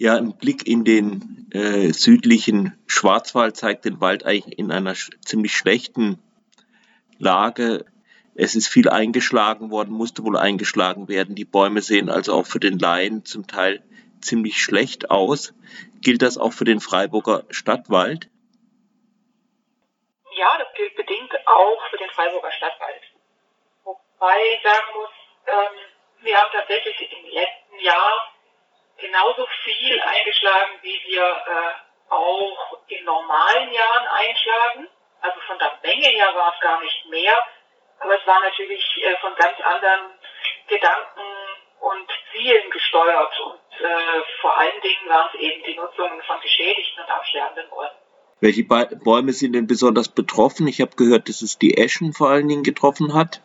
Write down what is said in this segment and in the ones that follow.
Ja, ein Blick in den äh, südlichen Schwarzwald zeigt den Wald eigentlich in einer sch ziemlich schlechten Lage. Es ist viel eingeschlagen worden, musste wohl eingeschlagen werden. Die Bäume sehen also auch für den Laien zum Teil ziemlich schlecht aus. Gilt das auch für den Freiburger Stadtwald? Ja, das gilt bedingt auch für den Freiburger Stadtwald. Wobei ich sagen muss, ähm, wir haben tatsächlich im letzten Jahr genauso viel eingeschlagen, wie wir äh, auch in normalen Jahren einschlagen. Also von der Menge her war es gar nicht mehr, aber es war natürlich äh, von ganz anderen Gedanken und Zielen gesteuert und äh, vor allen Dingen waren es eben die Nutzung von geschädigten und absterbenden Bäumen. Welche Bäume sind denn besonders betroffen? Ich habe gehört, dass es die Eschen vor allen Dingen getroffen hat.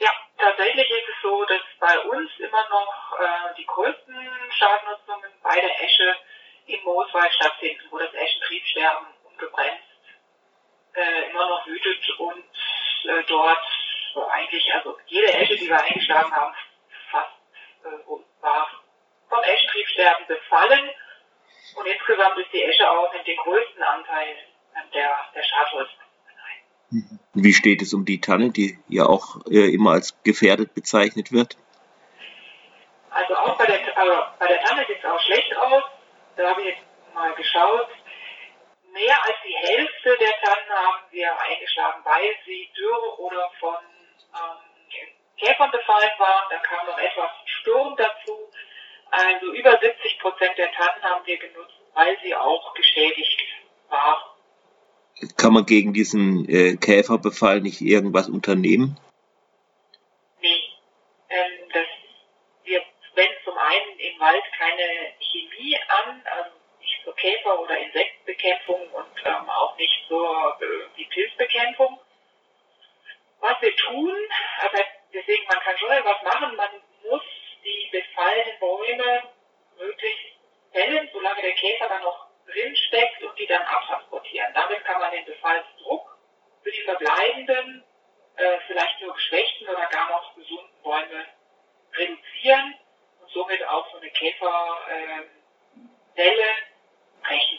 Ja, tatsächlich ist es so, dass bei uns immer noch äh, die größten Schadennutzungen bei der Esche im Mooswald stattfinden, wo das Eschentriebsterben ungebremst äh, immer noch wütet und äh, dort eigentlich, also jede Esche, die wir eingeschlagen haben, fast äh, war vom Eschentriebsterben befallen. Und insgesamt ist die Esche auch mit dem größten Anteil der, der Schadholz. Wie steht es um die Tanne, die ja auch äh, immer als gefährdet bezeichnet wird? Also auch bei der, also bei der Tanne sieht es auch schlecht aus. Da habe ich jetzt mal geschaut. Mehr als die Hälfte der Tannen haben wir eingeschlagen, weil sie dürre oder von ähm, Käfern befallen waren. Da kam noch etwas Sturm dazu. Also über 70 Prozent der Tannen haben wir genutzt, weil sie auch geschädigt waren. Kann man gegen diesen äh, Käferbefall nicht irgendwas unternehmen? Zum einen im Wald keine Chemie an, also nicht zur Käfer- oder Insektenbekämpfung und ähm, auch nicht zur äh, Pilzbekämpfung. Was wir tun, also deswegen, man kann schon etwas machen, man muss die befallenen Bäume möglichst fällen, solange der Käfer dann noch drin steckt und die dann abtransportieren. Damit kann man den Befallsdruck für die verbleibenden, äh, vielleicht nur geschwächten oder gar noch gesunden Bäume reduzieren und somit auch so eine Käferwelle äh, brechen.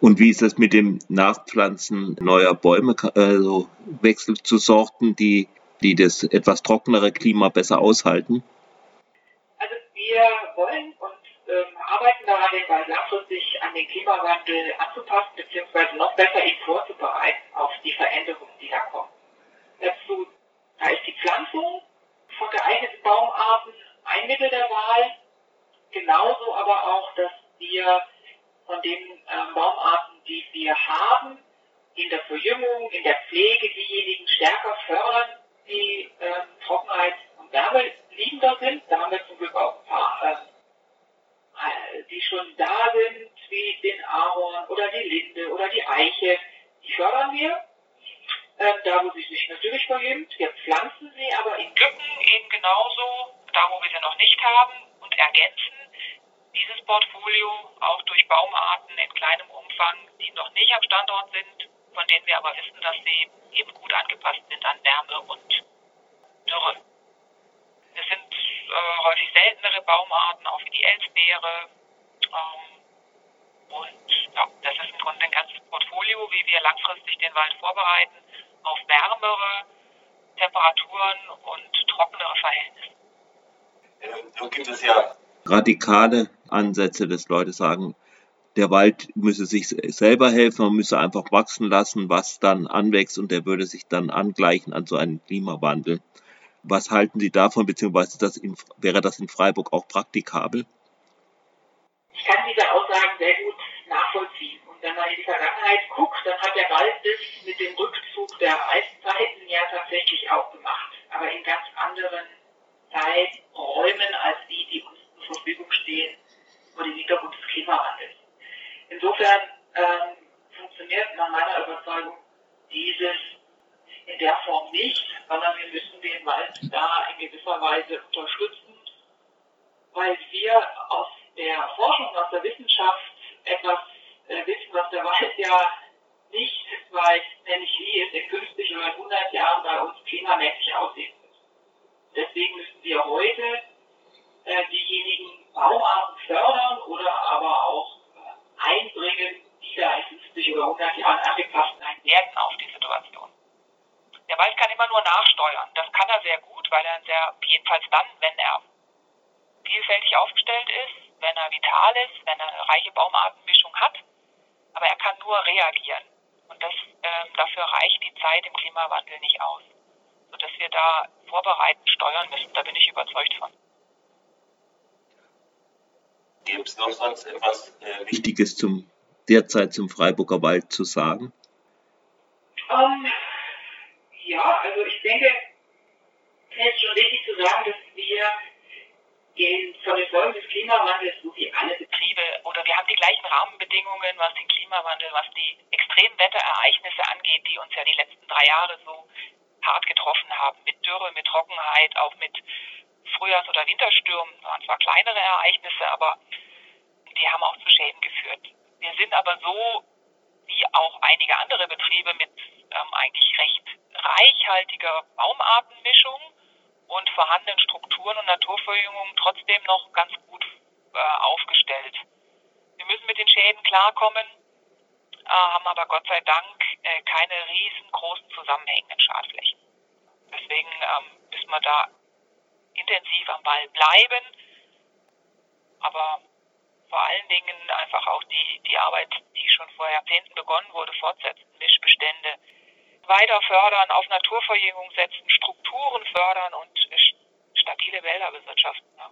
Und wie ist das mit dem Nachpflanzen neuer Bäume, also Wechsel zu Sorten, die, die das etwas trockenere Klima besser aushalten? Wir wollen und ähm, arbeiten daran, den Wald langfristig an den Klimawandel anzupassen, beziehungsweise noch besser ihn vorzubereiten auf die Veränderungen, die da kommen. Dazu, da ist die Pflanzung von geeigneten Baumarten ein Mittel der Wahl, genauso aber auch, dass wir von den ähm, Baumarten, die wir haben, in der Verjüngung, in der Pflege diejenigen stärker fördern, die ähm, Trockenheit und Wärme liegender sind. Da haben wir zum Glück auch ein paar, äh, die schon da sind, wie den Ahorn oder die Linde oder die Eiche. Die fördern wir. Ähm, da, wo sie sich natürlich verjüngt. Wir pflanzen sie aber in Lücken eben genauso, da, wo wir sie noch nicht haben und ergänzen dieses Portfolio auch durch Baumarten in kleinem Umfang, die noch nicht am Standort sind, von denen wir aber wissen, dass sie eben gut angepasst sind an Wärme und Dürre. Es sind äh, häufig seltenere Baumarten, auch wie die Elsbeere. Ähm, und ja, das ist im Grunde ein ganzes Portfolio, wie wir langfristig den Wald vorbereiten auf wärmere Temperaturen und trockenere Verhältnisse. Nun gibt es ja radikale Ansätze, dass Leute sagen, der Wald müsse sich selber helfen, man müsse einfach wachsen lassen, was dann anwächst und der würde sich dann angleichen an so einen Klimawandel. Was halten Sie davon, beziehungsweise das in, wäre das in Freiburg auch praktikabel? Ich kann diese Aussagen sehr gut nachvollziehen. Und wenn man in die Vergangenheit guckt, dann hat der Wald das mit dem Rückzug der Eiszeiten ja tatsächlich auch gemacht. Aber in ganz anderen Zeiträumen als die, die uns zur Verfügung stehen, vor dem Hintergrund des Klimawandels. Insofern ähm, funktioniert nach meiner Überzeugung dieses in der Form nicht, sondern wir müssen den Wald da in gewisser Weise unterstützen, weil wir aus der Forschung, aus der Wissenschaft etwas äh, wissen, was der Wald ja nicht weiß, nämlich wie es in 50 oder 100 Jahren bei uns klimamäßig aussehen wird. Deswegen müssen wir heute äh, diejenigen Bauarten fördern oder aber auch äh, einbringen, die da in 50 oder 100 Jahren angepasst sein werden auf die Situation. Der Wald kann immer nur nachsteuern. Das kann er sehr gut, weil er sehr, jedenfalls dann, wenn er vielfältig aufgestellt ist, wenn er vital ist, wenn er eine reiche Baumartenmischung hat. Aber er kann nur reagieren. Und das, äh, dafür reicht die Zeit im Klimawandel nicht aus sodass wir da vorbereitend steuern müssen. Da bin ich überzeugt von. Gibt es noch sonst etwas äh, Wichtiges zum derzeit zum Freiburger Wald zu sagen? Um, ähm, ja, also ich denke, es ist schon wichtig zu sagen, dass wir den, von den Folgen des Klimawandels so wie alle Betriebe oder wir haben die gleichen Rahmenbedingungen, was den Klimawandel, was die Extremwetterereignisse angeht, die uns ja die letzten drei Jahre so hart getroffen haben, mit Dürre, mit Trockenheit, auch mit Frühjahrs- oder Winterstürmen, das waren zwar kleinere Ereignisse, aber die haben auch zu Schäden geführt. Wir sind aber so, wie auch einige andere Betriebe, mit ähm, eigentlich recht reichhaltiger Baumartenmischung und vorhandenen Strukturen und Naturverjüngung trotzdem noch ganz gut äh, aufgestellt. Wir müssen mit den Schäden klarkommen, äh, haben aber Gott sei Dank äh, keine riesengroßen zusammenhängenden Schadflächen. Deswegen ähm, müssen wir da intensiv am Ball bleiben, aber vor allen Dingen einfach auch die, die Arbeit, die schon vor Jahrzehnten begonnen wurde, fortsetzen, Mischbestände weiter fördern, auf Naturverjüngung setzen, Strukturen fördern und stabile Wälder bewirtschaften. Ja.